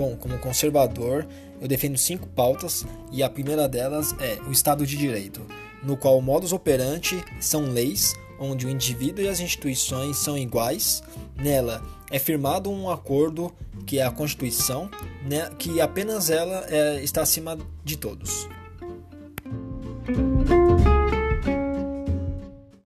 Bom, como conservador, eu defendo cinco pautas e a primeira delas é o Estado de Direito, no qual o modus operandi são leis onde o indivíduo e as instituições são iguais. Nela é firmado um acordo que é a Constituição, né, que apenas ela é, está acima de todos.